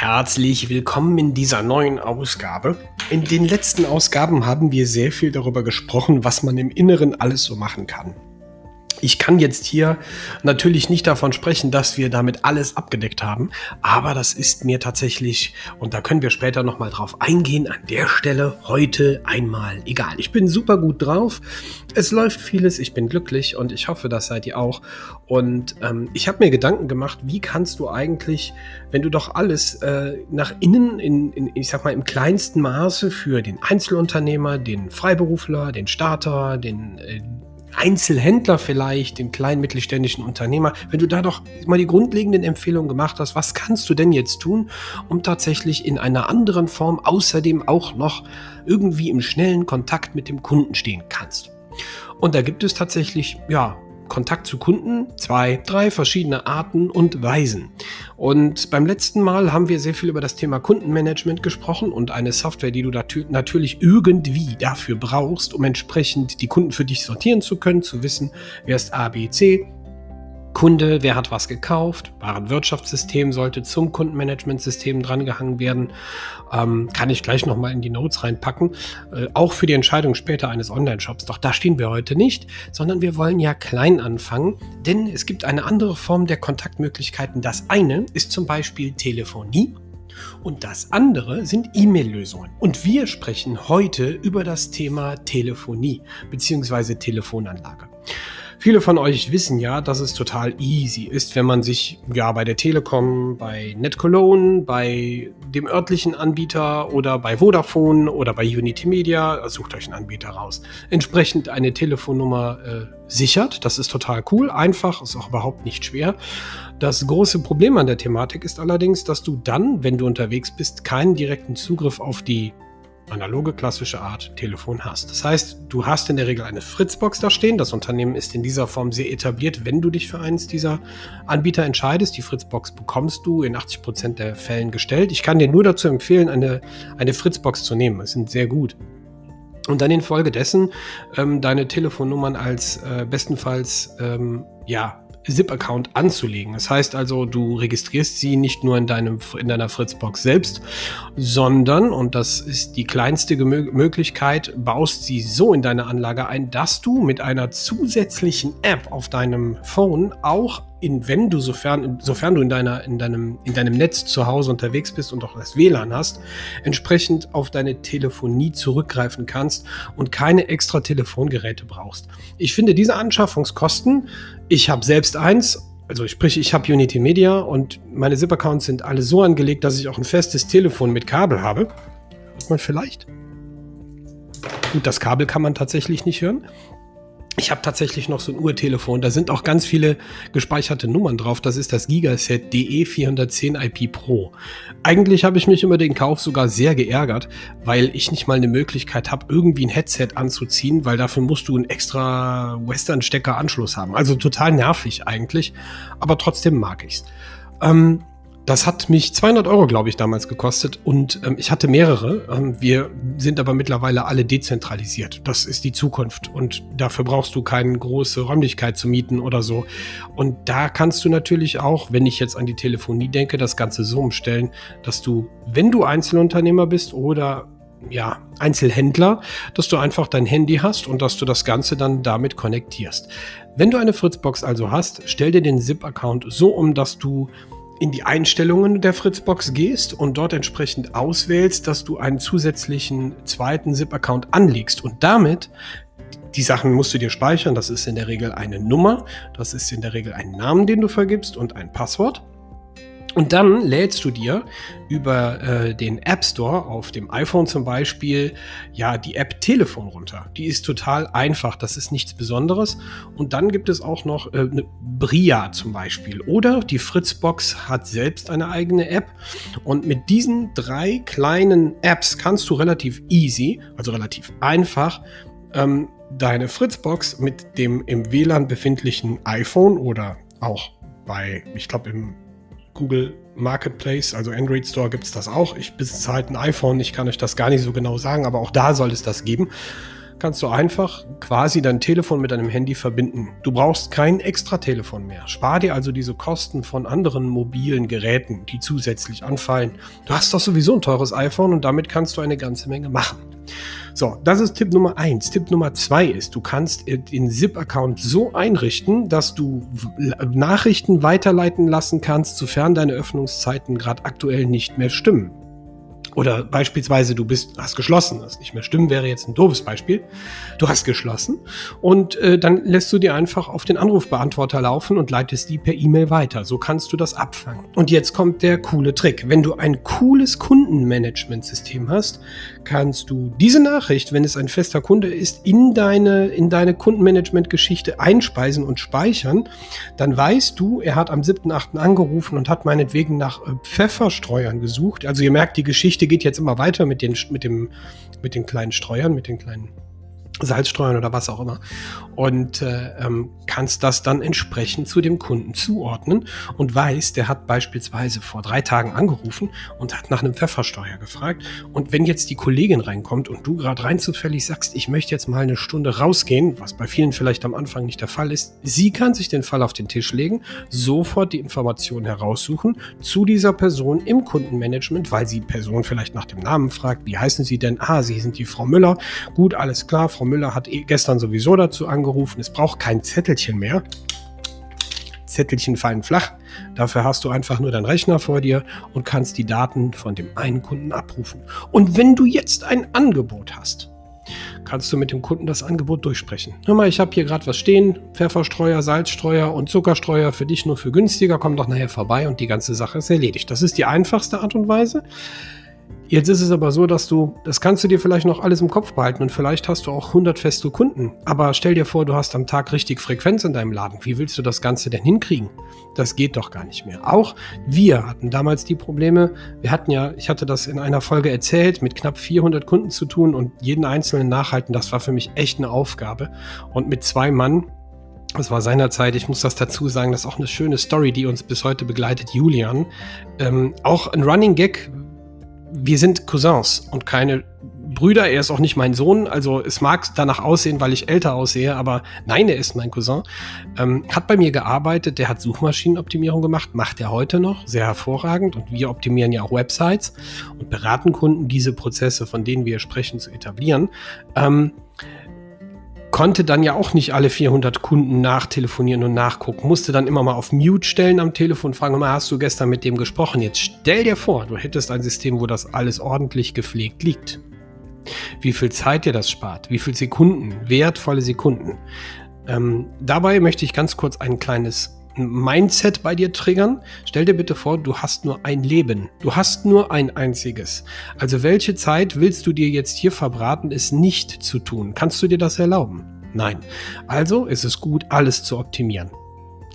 herzlich willkommen in dieser neuen Ausgabe. In den letzten Ausgaben haben wir sehr viel darüber gesprochen, was man im Inneren alles so machen kann. Ich kann jetzt hier natürlich nicht davon sprechen, dass wir damit alles abgedeckt haben, aber das ist mir tatsächlich, und da können wir später nochmal drauf eingehen, an der Stelle heute einmal egal. Ich bin super gut drauf, es läuft vieles, ich bin glücklich und ich hoffe, das seid ihr auch. Und ähm, ich habe mir Gedanken gemacht, wie kannst du eigentlich, wenn du doch alles äh, nach innen, in, in, ich sag mal, im kleinsten Maße für den Einzelunternehmer, den Freiberufler, den Starter, den äh, Einzelhändler vielleicht, den kleinen mittelständischen Unternehmer, wenn du da doch mal die grundlegenden Empfehlungen gemacht hast, was kannst du denn jetzt tun, um tatsächlich in einer anderen Form außerdem auch noch irgendwie im schnellen Kontakt mit dem Kunden stehen kannst. Und da gibt es tatsächlich, ja, Kontakt zu Kunden, zwei, drei verschiedene Arten und Weisen. Und beim letzten Mal haben wir sehr viel über das Thema Kundenmanagement gesprochen und eine Software, die du natürlich irgendwie dafür brauchst, um entsprechend die Kunden für dich sortieren zu können, zu wissen, wer ist A, B, C, Kunde, wer hat was gekauft, Warenwirtschaftssystem sollte zum Kundenmanagementsystem drangehangen werden. Ähm, kann ich gleich nochmal in die Notes reinpacken. Äh, auch für die Entscheidung später eines Online-Shops. Doch da stehen wir heute nicht, sondern wir wollen ja klein anfangen, denn es gibt eine andere Form der Kontaktmöglichkeiten. Das eine ist zum Beispiel Telefonie. Und das andere sind E-Mail-Lösungen. Und wir sprechen heute über das Thema Telefonie bzw. Telefonanlage. Viele von euch wissen ja, dass es total easy ist, wenn man sich ja bei der Telekom, bei NetCologne, bei dem örtlichen Anbieter oder bei Vodafone oder bei Unity Media, sucht euch einen Anbieter raus, entsprechend eine Telefonnummer äh, sichert. Das ist total cool, einfach, ist auch überhaupt nicht schwer. Das große Problem an der Thematik ist allerdings, dass du dann, wenn du unterwegs bist, keinen direkten Zugriff auf die analoge klassische Art Telefon hast. Das heißt, du hast in der Regel eine Fritzbox da stehen. Das Unternehmen ist in dieser Form sehr etabliert, wenn du dich für eines dieser Anbieter entscheidest. Die Fritzbox bekommst du in 80 Prozent der Fällen gestellt. Ich kann dir nur dazu empfehlen, eine, eine Fritzbox zu nehmen. Es sind sehr gut. Und dann infolgedessen ähm, deine Telefonnummern als äh, bestenfalls ähm, ja SIP-Account anzulegen. Das heißt also, du registrierst sie nicht nur in, deinem, in deiner Fritzbox selbst, sondern, und das ist die kleinste Möglichkeit, baust sie so in deine Anlage ein, dass du mit einer zusätzlichen App auf deinem Phone auch in, wenn du, sofern, sofern du in, deiner, in, deinem, in deinem Netz zu Hause unterwegs bist und auch das WLAN hast, entsprechend auf deine Telefonie zurückgreifen kannst und keine extra Telefongeräte brauchst. Ich finde diese Anschaffungskosten, ich habe selbst eins, also sprich, ich habe Unity Media und meine SIP-Accounts sind alle so angelegt, dass ich auch ein festes Telefon mit Kabel habe. Hört man vielleicht? Gut, das Kabel kann man tatsächlich nicht hören. Ich habe tatsächlich noch so ein Urtelefon. Da sind auch ganz viele gespeicherte Nummern drauf. Das ist das Gigaset DE410 IP Pro. Eigentlich habe ich mich über den Kauf sogar sehr geärgert, weil ich nicht mal eine Möglichkeit habe, irgendwie ein Headset anzuziehen, weil dafür musst du einen extra Western-Stecker-Anschluss haben. Also total nervig eigentlich, aber trotzdem mag ich's. Ähm, das hat mich 200 Euro, glaube ich, damals gekostet und ähm, ich hatte mehrere. Ähm, wir sind aber mittlerweile alle dezentralisiert. Das ist die Zukunft und dafür brauchst du keine große Räumlichkeit zu mieten oder so. Und da kannst du natürlich auch, wenn ich jetzt an die Telefonie denke, das Ganze so umstellen, dass du, wenn du Einzelunternehmer bist oder ja, Einzelhändler, dass du einfach dein Handy hast und dass du das Ganze dann damit konnektierst. Wenn du eine Fritzbox also hast, stell dir den ZIP-Account so um, dass du in die Einstellungen der Fritzbox gehst und dort entsprechend auswählst, dass du einen zusätzlichen zweiten ZIP-Account anlegst und damit die Sachen musst du dir speichern. Das ist in der Regel eine Nummer, das ist in der Regel ein Namen, den du vergibst und ein Passwort. Und dann lädst du dir über äh, den App Store auf dem iPhone zum Beispiel ja die App Telefon runter. Die ist total einfach, das ist nichts Besonderes. Und dann gibt es auch noch äh, eine Bria zum Beispiel. Oder die Fritzbox hat selbst eine eigene App. Und mit diesen drei kleinen Apps kannst du relativ easy, also relativ einfach, ähm, deine Fritzbox mit dem im WLAN befindlichen iPhone oder auch bei, ich glaube, im Google Marketplace, also Android Store gibt es das auch. Ich besitze halt ein iPhone, ich kann euch das gar nicht so genau sagen, aber auch da soll es das geben. kannst du einfach quasi dein Telefon mit deinem Handy verbinden. Du brauchst kein extra Telefon mehr. Spar dir also diese Kosten von anderen mobilen Geräten, die zusätzlich anfallen. Du hast doch sowieso ein teures iPhone und damit kannst du eine ganze Menge machen. So, das ist Tipp Nummer eins. Tipp Nummer zwei ist, du kannst den ZIP-Account so einrichten, dass du Nachrichten weiterleiten lassen kannst, sofern deine Öffnungszeiten gerade aktuell nicht mehr stimmen. Oder beispielsweise, du bist, hast geschlossen, das nicht mehr stimmen, wäre jetzt ein doofes Beispiel. Du hast geschlossen und äh, dann lässt du dir einfach auf den Anrufbeantworter laufen und leitest die per E-Mail weiter. So kannst du das abfangen. Und jetzt kommt der coole Trick. Wenn du ein cooles Kundenmanagementsystem hast, kannst du diese Nachricht, wenn es ein fester Kunde ist, in deine, in deine Kundenmanagement-Geschichte einspeisen und speichern. Dann weißt du, er hat am 7.8. angerufen und hat meinetwegen nach äh, Pfefferstreuern gesucht. Also ihr merkt, die Geschichte geht jetzt immer weiter mit den, mit dem, mit den kleinen Streuern, mit den kleinen Salzstreuern oder was auch immer. Und äh, ähm, kannst das dann entsprechend zu dem Kunden zuordnen und weiß, der hat beispielsweise vor drei Tagen angerufen und hat nach einem Pfeffersteuer gefragt. Und wenn jetzt die Kollegin reinkommt und du gerade rein zufällig sagst, ich möchte jetzt mal eine Stunde rausgehen, was bei vielen vielleicht am Anfang nicht der Fall ist, sie kann sich den Fall auf den Tisch legen, sofort die Informationen heraussuchen zu dieser Person im Kundenmanagement, weil sie Person vielleicht nach dem Namen fragt, wie heißen sie denn? Ah, sie sind die Frau Müller. Gut, alles klar, Frau Müller hat eh gestern sowieso dazu angerufen. Es braucht kein Zettelchen mehr. Zettelchen fallen flach. Dafür hast du einfach nur deinen Rechner vor dir und kannst die Daten von dem einen Kunden abrufen. Und wenn du jetzt ein Angebot hast, kannst du mit dem Kunden das Angebot durchsprechen. Hör mal, ich habe hier gerade was stehen, Pfefferstreuer, Salzstreuer und Zuckerstreuer für dich nur für günstiger, komm doch nachher vorbei und die ganze Sache ist erledigt. Das ist die einfachste Art und Weise. Jetzt ist es aber so, dass du, das kannst du dir vielleicht noch alles im Kopf behalten und vielleicht hast du auch 100 feste Kunden. Aber stell dir vor, du hast am Tag richtig Frequenz in deinem Laden. Wie willst du das Ganze denn hinkriegen? Das geht doch gar nicht mehr. Auch wir hatten damals die Probleme. Wir hatten ja, ich hatte das in einer Folge erzählt, mit knapp 400 Kunden zu tun und jeden einzelnen nachhalten. Das war für mich echt eine Aufgabe. Und mit zwei Mann das war seinerzeit, ich muss das dazu sagen, das ist auch eine schöne Story, die uns bis heute begleitet, Julian. Ähm, auch ein Running Gag, wir sind Cousins und keine Brüder. Er ist auch nicht mein Sohn. Also es mag danach aussehen, weil ich älter aussehe, aber nein, er ist mein Cousin. Ähm, hat bei mir gearbeitet, der hat Suchmaschinenoptimierung gemacht, macht er heute noch, sehr hervorragend. Und wir optimieren ja auch Websites und beraten Kunden, diese Prozesse, von denen wir sprechen, zu etablieren. Ähm, konnte dann ja auch nicht alle 400 Kunden nachtelefonieren und nachgucken, musste dann immer mal auf Mute stellen am Telefon, fragen, mal, hast du gestern mit dem gesprochen? Jetzt stell dir vor, du hättest ein System, wo das alles ordentlich gepflegt liegt. Wie viel Zeit dir das spart, wie viele Sekunden, wertvolle Sekunden. Ähm, dabei möchte ich ganz kurz ein kleines Mindset bei dir triggern. Stell dir bitte vor, du hast nur ein Leben. Du hast nur ein einziges. Also welche Zeit willst du dir jetzt hier verbraten, es nicht zu tun? Kannst du dir das erlauben? Nein. Also ist es gut, alles zu optimieren.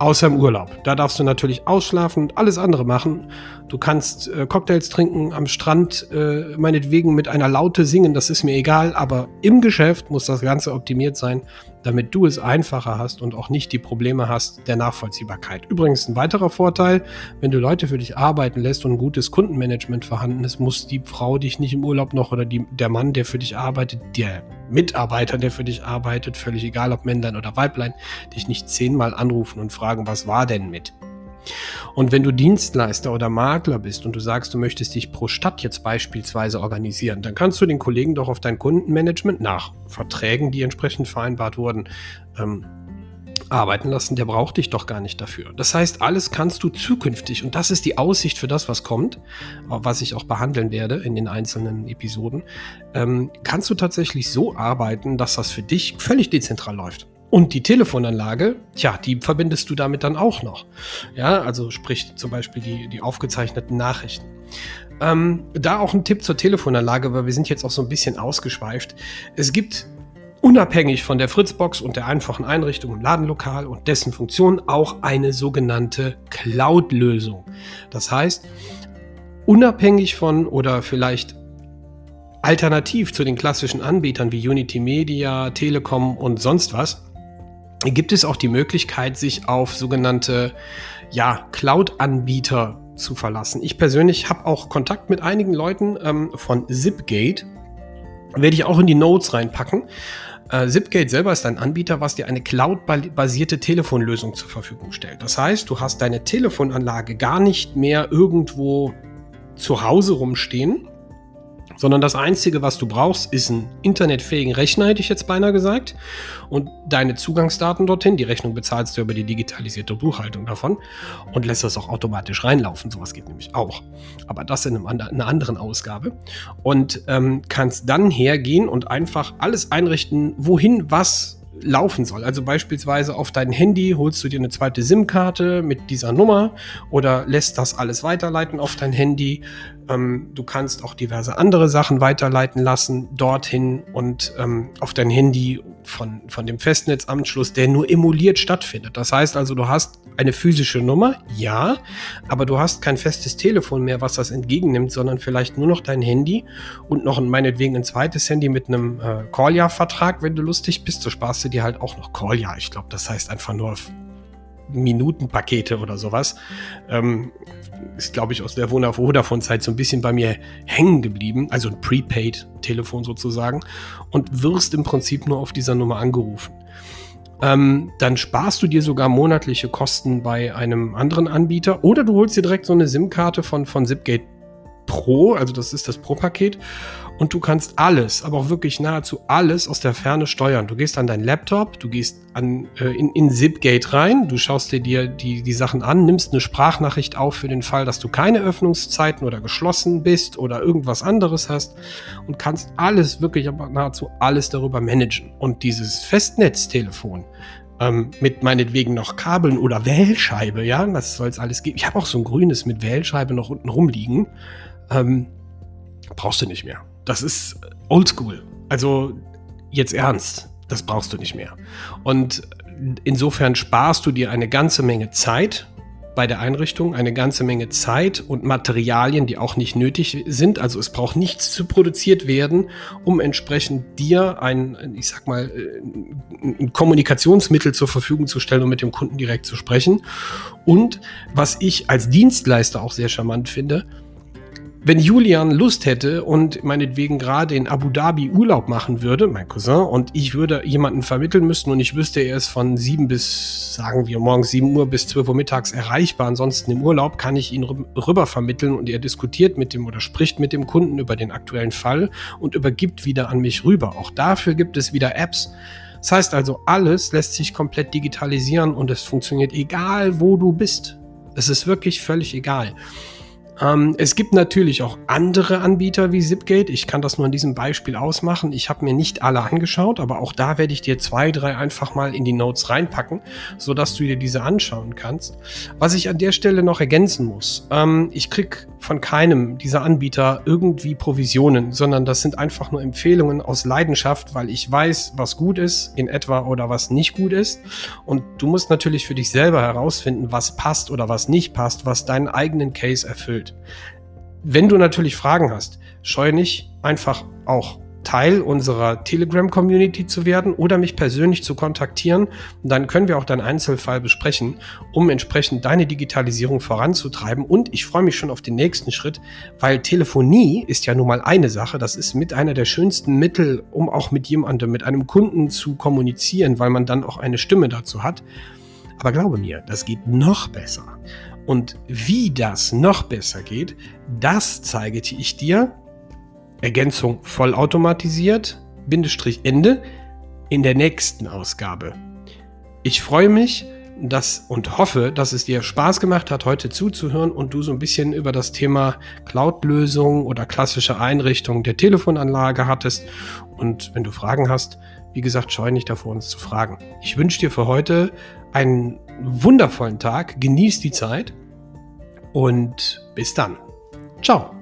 Außer im Urlaub. Da darfst du natürlich ausschlafen und alles andere machen. Du kannst äh, Cocktails trinken am Strand, äh, meinetwegen mit einer Laute singen, das ist mir egal, aber im Geschäft muss das Ganze optimiert sein, damit du es einfacher hast und auch nicht die Probleme hast der Nachvollziehbarkeit. Übrigens ein weiterer Vorteil, wenn du Leute für dich arbeiten lässt und ein gutes Kundenmanagement vorhanden ist, muss die Frau dich nicht im Urlaub noch oder die, der Mann, der für dich arbeitet, der Mitarbeiter, der für dich arbeitet, völlig egal ob Männlein oder Weiblein, dich nicht zehnmal anrufen und fragen, was war denn mit? Und wenn du Dienstleister oder Makler bist und du sagst, du möchtest dich pro Stadt jetzt beispielsweise organisieren, dann kannst du den Kollegen doch auf dein Kundenmanagement nach Verträgen, die entsprechend vereinbart wurden, ähm, arbeiten lassen, der braucht dich doch gar nicht dafür. Das heißt, alles kannst du zukünftig, und das ist die Aussicht für das, was kommt, was ich auch behandeln werde in den einzelnen Episoden, ähm, kannst du tatsächlich so arbeiten, dass das für dich völlig dezentral läuft. Und die Telefonanlage, tja, die verbindest du damit dann auch noch. Ja, also sprich zum Beispiel die, die aufgezeichneten Nachrichten. Ähm, da auch ein Tipp zur Telefonanlage, weil wir sind jetzt auch so ein bisschen ausgeschweift. Es gibt unabhängig von der Fritzbox und der einfachen Einrichtung im Ladenlokal und dessen Funktion auch eine sogenannte Cloud-Lösung. Das heißt, unabhängig von oder vielleicht alternativ zu den klassischen Anbietern wie Unity Media, Telekom und sonst was, gibt es auch die Möglichkeit, sich auf sogenannte ja, Cloud-Anbieter zu verlassen. Ich persönlich habe auch Kontakt mit einigen Leuten ähm, von Zipgate. Werde ich auch in die Notes reinpacken. Äh, Zipgate selber ist ein Anbieter, was dir eine cloud-basierte Telefonlösung zur Verfügung stellt. Das heißt, du hast deine Telefonanlage gar nicht mehr irgendwo zu Hause rumstehen, sondern das Einzige, was du brauchst, ist ein internetfähigen Rechner, hätte ich jetzt beinahe gesagt, und deine Zugangsdaten dorthin. Die Rechnung bezahlst du über die digitalisierte Buchhaltung davon und lässt das auch automatisch reinlaufen. Sowas geht nämlich auch. Aber das in einem, einer anderen Ausgabe. Und ähm, kannst dann hergehen und einfach alles einrichten, wohin was laufen soll. Also beispielsweise auf dein Handy holst du dir eine zweite SIM-Karte mit dieser Nummer oder lässt das alles weiterleiten auf dein Handy. Ähm, du kannst auch diverse andere Sachen weiterleiten lassen dorthin und ähm, auf dein Handy von, von dem Festnetzanschluss, der nur emuliert stattfindet. Das heißt also, du hast eine physische Nummer, ja, aber du hast kein festes Telefon mehr, was das entgegennimmt, sondern vielleicht nur noch dein Handy und noch meinetwegen ein zweites Handy mit einem äh, Call-Ja-Vertrag, wenn du lustig bist. So sparst du dir halt auch noch Call-Ja. Ich glaube, das heißt einfach nur Minutenpakete oder sowas. Ähm, ist, glaube ich, aus der Vodafone-Zeit so ein bisschen bei mir hängen geblieben. Also ein Prepaid-Telefon sozusagen. Und wirst im Prinzip nur auf dieser Nummer angerufen. Ähm, dann sparst du dir sogar monatliche Kosten bei einem anderen Anbieter oder du holst dir direkt so eine SIM-Karte von, von Zipgate Pro, also das ist das Pro-Paket. Und du kannst alles, aber auch wirklich nahezu alles aus der Ferne steuern. Du gehst an deinen Laptop, du gehst an, äh, in, in Zipgate rein, du schaust dir die, die, die Sachen an, nimmst eine Sprachnachricht auf für den Fall, dass du keine Öffnungszeiten oder geschlossen bist oder irgendwas anderes hast und kannst alles, wirklich aber nahezu alles darüber managen. Und dieses Festnetztelefon, ähm, mit meinetwegen noch Kabeln oder Wählscheibe, ja, soll es alles geben. Ich habe auch so ein grünes mit Wählscheibe noch unten rumliegen. Ähm, brauchst du nicht mehr. Das ist oldschool. Also jetzt ernst. Das brauchst du nicht mehr. Und insofern sparst du dir eine ganze Menge Zeit bei der Einrichtung, eine ganze Menge Zeit und Materialien, die auch nicht nötig sind. Also es braucht nichts zu produziert werden, um entsprechend dir ein, ich sag mal, ein Kommunikationsmittel zur Verfügung zu stellen, um mit dem Kunden direkt zu sprechen. Und was ich als Dienstleister auch sehr charmant finde, wenn Julian Lust hätte und meinetwegen gerade in Abu Dhabi Urlaub machen würde, mein Cousin, und ich würde jemanden vermitteln müssen und ich wüsste, er ist von 7 bis, sagen wir, morgens 7 Uhr bis 12 Uhr mittags erreichbar, ansonsten im Urlaub, kann ich ihn rüber vermitteln und er diskutiert mit dem oder spricht mit dem Kunden über den aktuellen Fall und übergibt wieder an mich rüber. Auch dafür gibt es wieder Apps. Das heißt also, alles lässt sich komplett digitalisieren und es funktioniert egal, wo du bist. Es ist wirklich völlig egal. Ähm, es gibt natürlich auch andere Anbieter wie Zipgate. Ich kann das nur an diesem Beispiel ausmachen. Ich habe mir nicht alle angeschaut, aber auch da werde ich dir zwei, drei einfach mal in die Notes reinpacken, sodass du dir diese anschauen kannst. Was ich an der Stelle noch ergänzen muss, ähm, ich krieg von keinem dieser Anbieter irgendwie Provisionen, sondern das sind einfach nur Empfehlungen aus Leidenschaft, weil ich weiß, was gut ist in etwa oder was nicht gut ist. Und du musst natürlich für dich selber herausfinden, was passt oder was nicht passt, was deinen eigenen Case erfüllt. Wenn du natürlich Fragen hast, scheue nicht einfach auch Teil unserer Telegram-Community zu werden oder mich persönlich zu kontaktieren. dann können wir auch deinen Einzelfall besprechen, um entsprechend deine Digitalisierung voranzutreiben. Und ich freue mich schon auf den nächsten Schritt, weil Telefonie ist ja nun mal eine Sache. Das ist mit einer der schönsten Mittel, um auch mit jemandem, mit einem Kunden zu kommunizieren, weil man dann auch eine Stimme dazu hat. Aber glaube mir, das geht noch besser. Und wie das noch besser geht, das zeige ich dir Ergänzung vollautomatisiert, Bindestrich Ende, in der nächsten Ausgabe. Ich freue mich dass, und hoffe, dass es dir Spaß gemacht hat, heute zuzuhören und du so ein bisschen über das Thema Cloud-Lösung oder klassische Einrichtung der Telefonanlage hattest. Und wenn du Fragen hast, wie gesagt, scheu nicht davor, uns zu fragen. Ich wünsche dir für heute einen wundervollen Tag, genieß die Zeit und bis dann. Ciao.